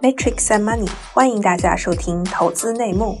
Matrix and Money，欢迎大家收听投资内幕。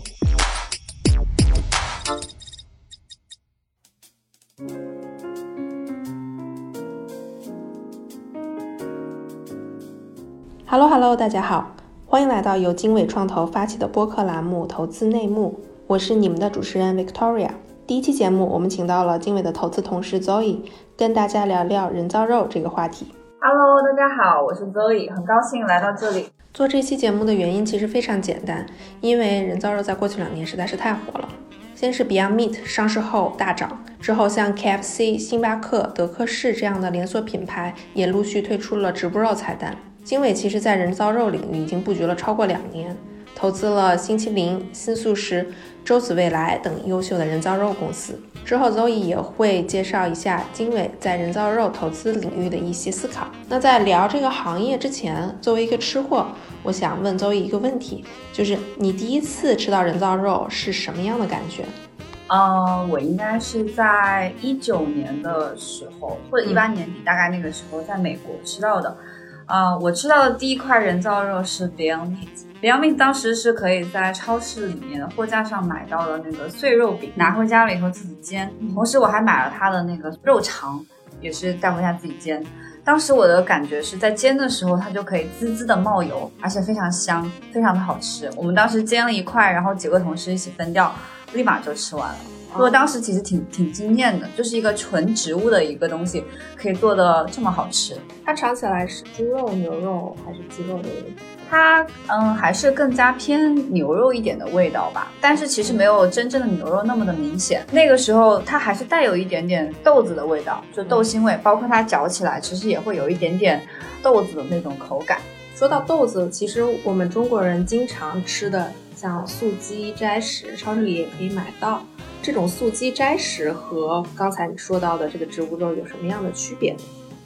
Hello Hello，大家好，欢迎来到由经纬创投发起的播客栏目《投资内幕》，我是你们的主持人 Victoria。第一期节目，我们请到了经纬的投资同事 Zoe，跟大家聊聊人造肉这个话题。Hello，大家好，我是 Zoe，很高兴来到这里。做这期节目的原因其实非常简单，因为人造肉在过去两年实在是太火了。先是 Beyond Meat 上市后大涨，之后像 KFC、星巴克、德克士这样的连锁品牌也陆续推出了植物肉菜单。经纬其实在人造肉领域已经布局了超过两年，投资了星期零、新素食。周子未来等优秀的人造肉公司之后，Zoe 也会介绍一下经纬在人造肉投资领域的一些思考。那在聊这个行业之前，作为一个吃货，我想问 Zoe 一个问题，就是你第一次吃到人造肉是什么样的感觉？呃，我应该是在一九年的时候，或者一八年底，大概那个时候在美国吃到的。啊，我吃到的第一块人造肉是 Beyond Meat。Beyond Meat 当时是可以在超市里面的货架上买到的那个碎肉饼，拿回家了以后自己煎。同时我还买了它的那个肉肠，也是带回家自己煎。当时我的感觉是在煎的时候，它就可以滋滋的冒油，而且非常香，非常的好吃。我们当时煎了一块，然后几个同事一起分掉，立马就吃完了。我当时其实挺挺惊艳的，就是一个纯植物的一个东西，可以做的这么好吃。它尝起来是猪肉、牛肉还是鸡肉的味道？它嗯，还是更加偏牛肉一点的味道吧。但是其实没有真正的牛肉那么的明显。那个时候它还是带有一点点豆子的味道，就豆腥味。包括它嚼起来，其实也会有一点点豆子的那种口感。说到豆子，其实我们中国人经常吃的，像素鸡、斋食，超市里也可以买到。这种素鸡斋食和刚才你说到的这个植物肉有什么样的区别？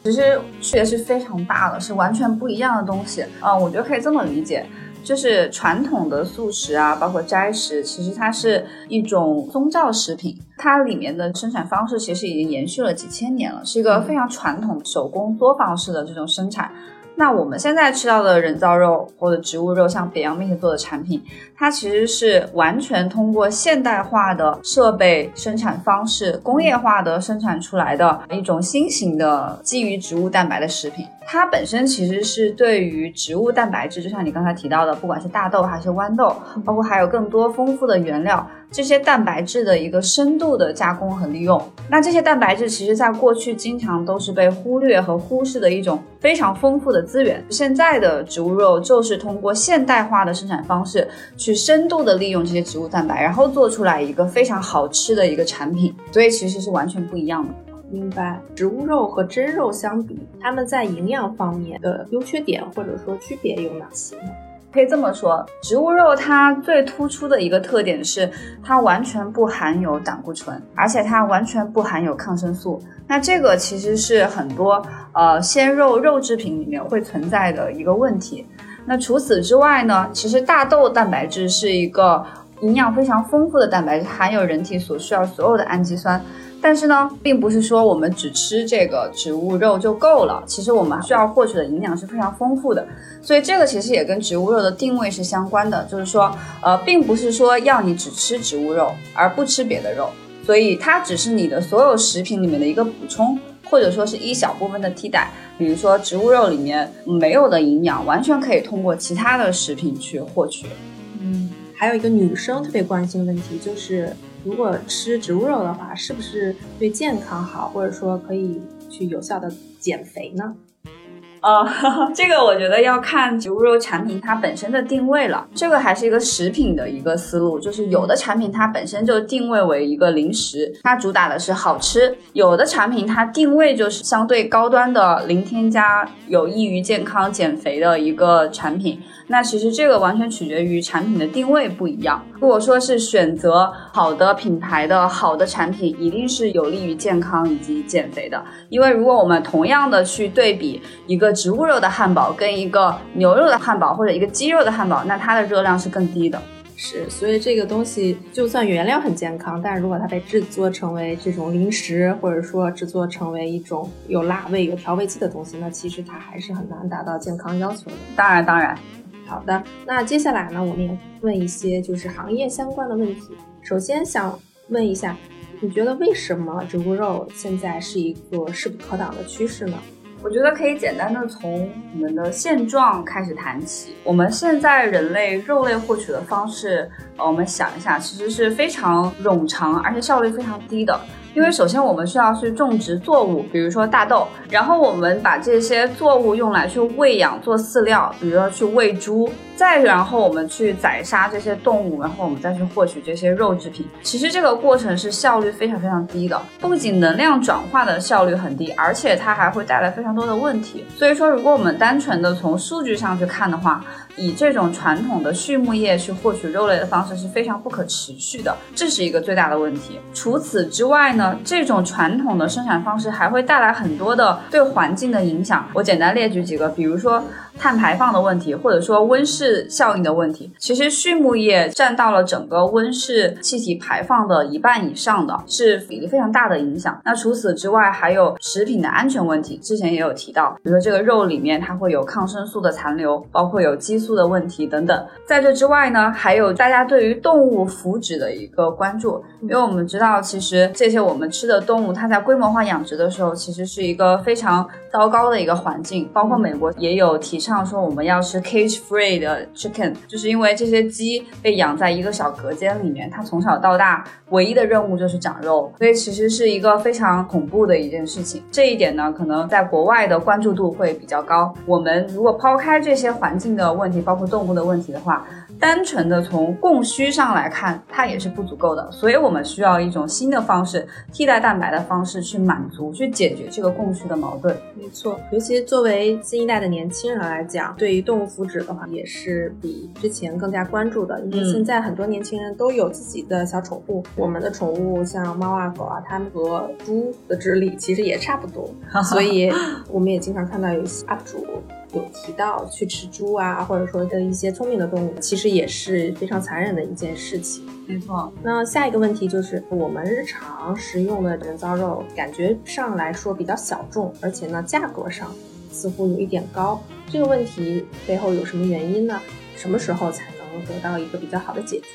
其实区别是非常大的，是完全不一样的东西。嗯，我觉得可以这么理解，就是传统的素食啊，包括斋食，其实它是一种宗教食品，它里面的生产方式其实已经延续了几千年了，是一个非常传统手工作坊式的这种生产。那我们现在吃到的人造肉或者植物肉，像 Beyond Meat 做的产品，它其实是完全通过现代化的设备生产方式、工业化的生产出来的一种新型的基于植物蛋白的食品。它本身其实是对于植物蛋白质，就像你刚才提到的，不管是大豆还是豌豆，包括还有更多丰富的原料。这些蛋白质的一个深度的加工和利用，那这些蛋白质其实在过去经常都是被忽略和忽视的一种非常丰富的资源。现在的植物肉就是通过现代化的生产方式，去深度的利用这些植物蛋白，然后做出来一个非常好吃的一个产品，所以其实是完全不一样的。明白。植物肉和真肉相比，它们在营养方面的优缺点或者说区别有哪些呢？可以这么说，植物肉它最突出的一个特点是，它完全不含有胆固醇，而且它完全不含有抗生素。那这个其实是很多呃鲜肉肉制品里面会存在的一个问题。那除此之外呢，其实大豆蛋白质是一个营养非常丰富的蛋白质，含有人体所需要所有的氨基酸。但是呢，并不是说我们只吃这个植物肉就够了。其实我们需要获取的营养是非常丰富的，所以这个其实也跟植物肉的定位是相关的。就是说，呃，并不是说要你只吃植物肉而不吃别的肉，所以它只是你的所有食品里面的一个补充，或者说是一小部分的替代。比如说，植物肉里面没有的营养，完全可以通过其他的食品去获取。还有一个女生特别关心的问题就是。如果吃植物肉的话，是不是对健康好，或者说可以去有效的减肥呢？呃，这个我觉得要看植物肉产品它本身的定位了。这个还是一个食品的一个思路，就是有的产品它本身就定位为一个零食，它主打的是好吃；有的产品它定位就是相对高端的零添加、有益于健康减肥的一个产品。那其实这个完全取决于产品的定位不一样。如果说是选择好的品牌的好的产品，一定是有利于健康以及减肥的。因为如果我们同样的去对比一个个植物肉的汉堡跟一个牛肉的汉堡或者一个鸡肉的汉堡，那它的热量是更低的。是，所以这个东西就算原料很健康，但是如果它被制作成为这种零食，或者说制作成为一种有辣味、有调味剂的东西，那其实它还是很难达到健康要求的。当然，当然。好的，那接下来呢，我们也问一些就是行业相关的问题。首先想问一下，你觉得为什么植物肉现在是一个势不可挡的趋势呢？我觉得可以简单的从我们的现状开始谈起。我们现在人类肉类获取的方式，呃，我们想一下，其实是非常冗长，而且效率非常低的。因为首先我们需要去种植作物，比如说大豆，然后我们把这些作物用来去喂养做饲料，比如说去喂猪。再然后我们去宰杀这些动物，然后我们再去获取这些肉制品。其实这个过程是效率非常非常低的，不仅能量转化的效率很低，而且它还会带来非常多的问题。所以说，如果我们单纯的从数据上去看的话，以这种传统的畜牧业去获取肉类的方式是非常不可持续的，这是一个最大的问题。除此之外呢，这种传统的生产方式还会带来很多的对环境的影响。我简单列举几个，比如说碳排放的问题，或者说温室效应的问题。其实畜牧业占到了整个温室气体排放的一半以上的是比例非常大的影响。那除此之外，还有食品的安全问题，之前也有提到，比如说这个肉里面它会有抗生素的残留，包括有激。素的问题等等，在这之外呢，还有大家对于动物福祉的一个关注，因为我们知道，其实这些我们吃的动物，它在规模化养殖的时候，其实是一个非常糟糕的一个环境。包括美国也有提倡说，我们要吃 cage free 的 chicken，就是因为这些鸡被养在一个小隔间里面，它从小到大唯一的任务就是长肉，所以其实是一个非常恐怖的一件事情。这一点呢，可能在国外的关注度会比较高。我们如果抛开这些环境的问题，包括动物的问题的话，单纯的从供需上来看，它也是不足够的，所以我们需要一种新的方式，替代蛋白的方式去满足、去解决这个供需的矛盾。没错，尤其作为新一代的年轻人来讲，对于动物福祉的话，也是比之前更加关注的。因为现在很多年轻人都有自己的小宠物，我们的宠物像猫啊、狗啊，它们和猪的智力其实也差不多，所以我们也经常看到有些 UP 主。有提到去吃猪啊，或者说的一些聪明的动物，其实也是非常残忍的一件事情。没错。那下一个问题就是，我们日常食用的人造肉，感觉上来说比较小众，而且呢，价格上似乎有一点高。这个问题背后有什么原因呢？什么时候才能得到一个比较好的解决？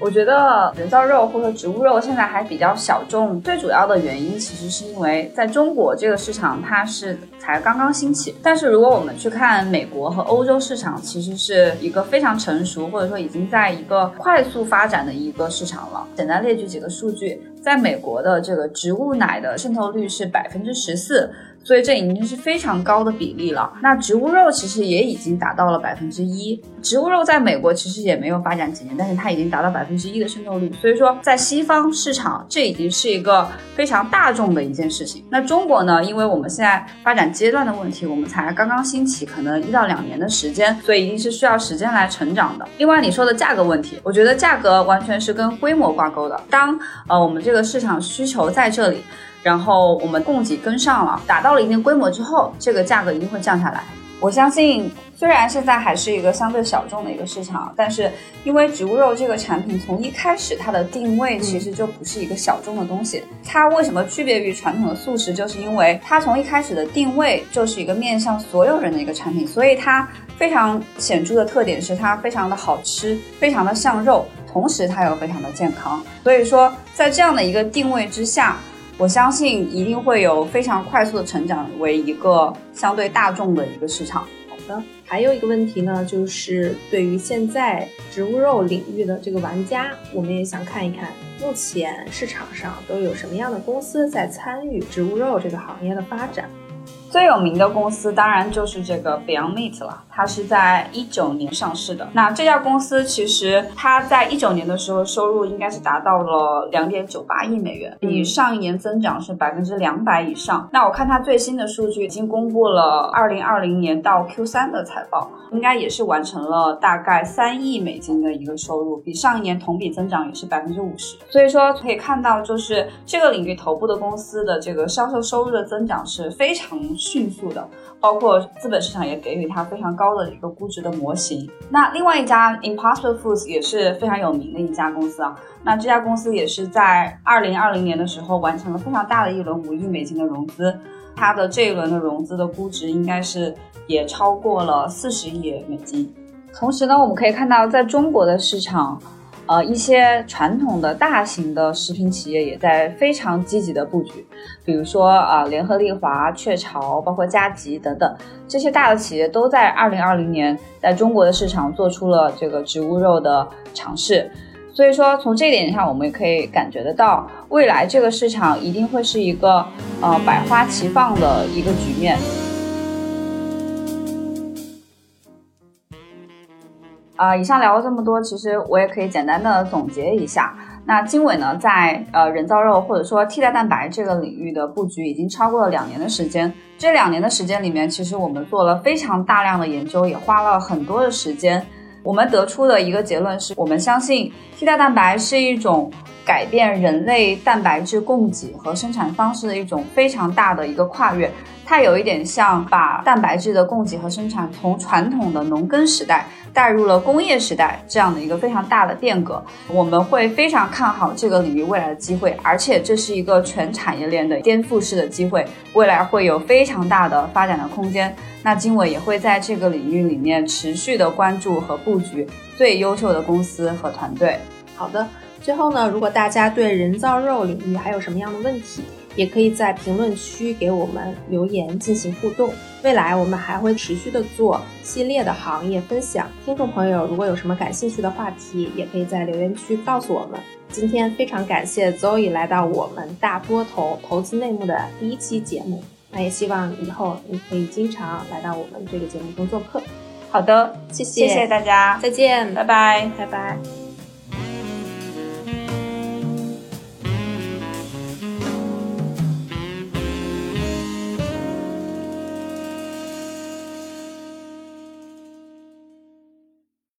我觉得人造肉或者植物肉现在还比较小众，最主要的原因其实是因为在中国这个市场它是才刚刚兴起，但是如果我们去看美国和欧洲市场，其实是一个非常成熟或者说已经在一个快速发展的一个市场了。简单列举几个数据，在美国的这个植物奶的渗透率是百分之十四。所以这已经是非常高的比例了。那植物肉其实也已经达到了百分之一。植物肉在美国其实也没有发展几年，但是它已经达到百分之一的渗透率。所以说，在西方市场，这已经是一个非常大众的一件事情。那中国呢？因为我们现在发展阶段的问题，我们才刚刚兴起，可能一到两年的时间，所以一定是需要时间来成长的。另外，你说的价格问题，我觉得价格完全是跟规模挂钩的。当呃我们这个市场需求在这里。然后我们供给跟上了，达到了一定规模之后，这个价格一定会降下来。我相信，虽然现在还是一个相对小众的一个市场，但是因为植物肉这个产品从一开始它的定位其实就不是一个小众的东西。它为什么区别于传统的素食，就是因为它从一开始的定位就是一个面向所有人的一个产品，所以它非常显著的特点是它非常的好吃，非常的像肉，同时它又非常的健康。所以说，在这样的一个定位之下。我相信一定会有非常快速的成长为一个相对大众的一个市场。好的，还有一个问题呢，就是对于现在植物肉领域的这个玩家，我们也想看一看，目前市场上都有什么样的公司在参与植物肉这个行业的发展。最有名的公司当然就是这个 Beyond Meat 了，它是在一九年上市的。那这家公司其实它在一九年的时候收入应该是达到了两点九八亿美元，比上一年增长是百分之两百以上。那我看它最新的数据已经公布了二零二零年到 Q 三的财报，应该也是完成了大概三亿美金的一个收入，比上一年同比增长也是百分之五十。所以说可以看到，就是这个领域头部的公司的这个销售收入的增长是非常。迅速的。包括资本市场也给予它非常高的一个估值的模型。那另外一家 Impossible Foods 也是非常有名的一家公司啊。那这家公司也是在二零二零年的时候完成了非常大的一轮五亿美金的融资，它的这一轮的融资的估值应该是也超过了四十亿美金。同时呢，我们可以看到在中国的市场。呃，一些传统的大型的食品企业也在非常积极的布局，比如说啊，联合利华、雀巢，包括嘉吉等等这些大的企业，都在二零二零年在中国的市场做出了这个植物肉的尝试。所以说，从这一点上，我们也可以感觉得到，未来这个市场一定会是一个呃百花齐放的一个局面。啊，以上聊了这么多，其实我也可以简单的总结一下。那经纬呢，在呃人造肉或者说替代蛋白这个领域的布局已经超过了两年的时间。这两年的时间里面，其实我们做了非常大量的研究，也花了很多的时间。我们得出的一个结论是，我们相信替代蛋白是一种改变人类蛋白质供给和生产方式的一种非常大的一个跨越。它有一点像把蛋白质的供给和生产从传统的农耕时代。带入了工业时代这样的一个非常大的变革，我们会非常看好这个领域未来的机会，而且这是一个全产业链的颠覆式的机会，未来会有非常大的发展的空间。那经纬也会在这个领域里面持续的关注和布局最优秀的公司和团队。好的，最后呢，如果大家对人造肉领域还有什么样的问题？也可以在评论区给我们留言进行互动。未来我们还会持续的做系列的行业分享。听众朋友，如果有什么感兴趣的话题，也可以在留言区告诉我们。今天非常感谢 Zoe 来到我们大波头投资内幕的第一期节目。那也希望以后你可以经常来到我们这个节目中做客。好的，谢谢，谢谢大家，再见，拜拜，拜拜。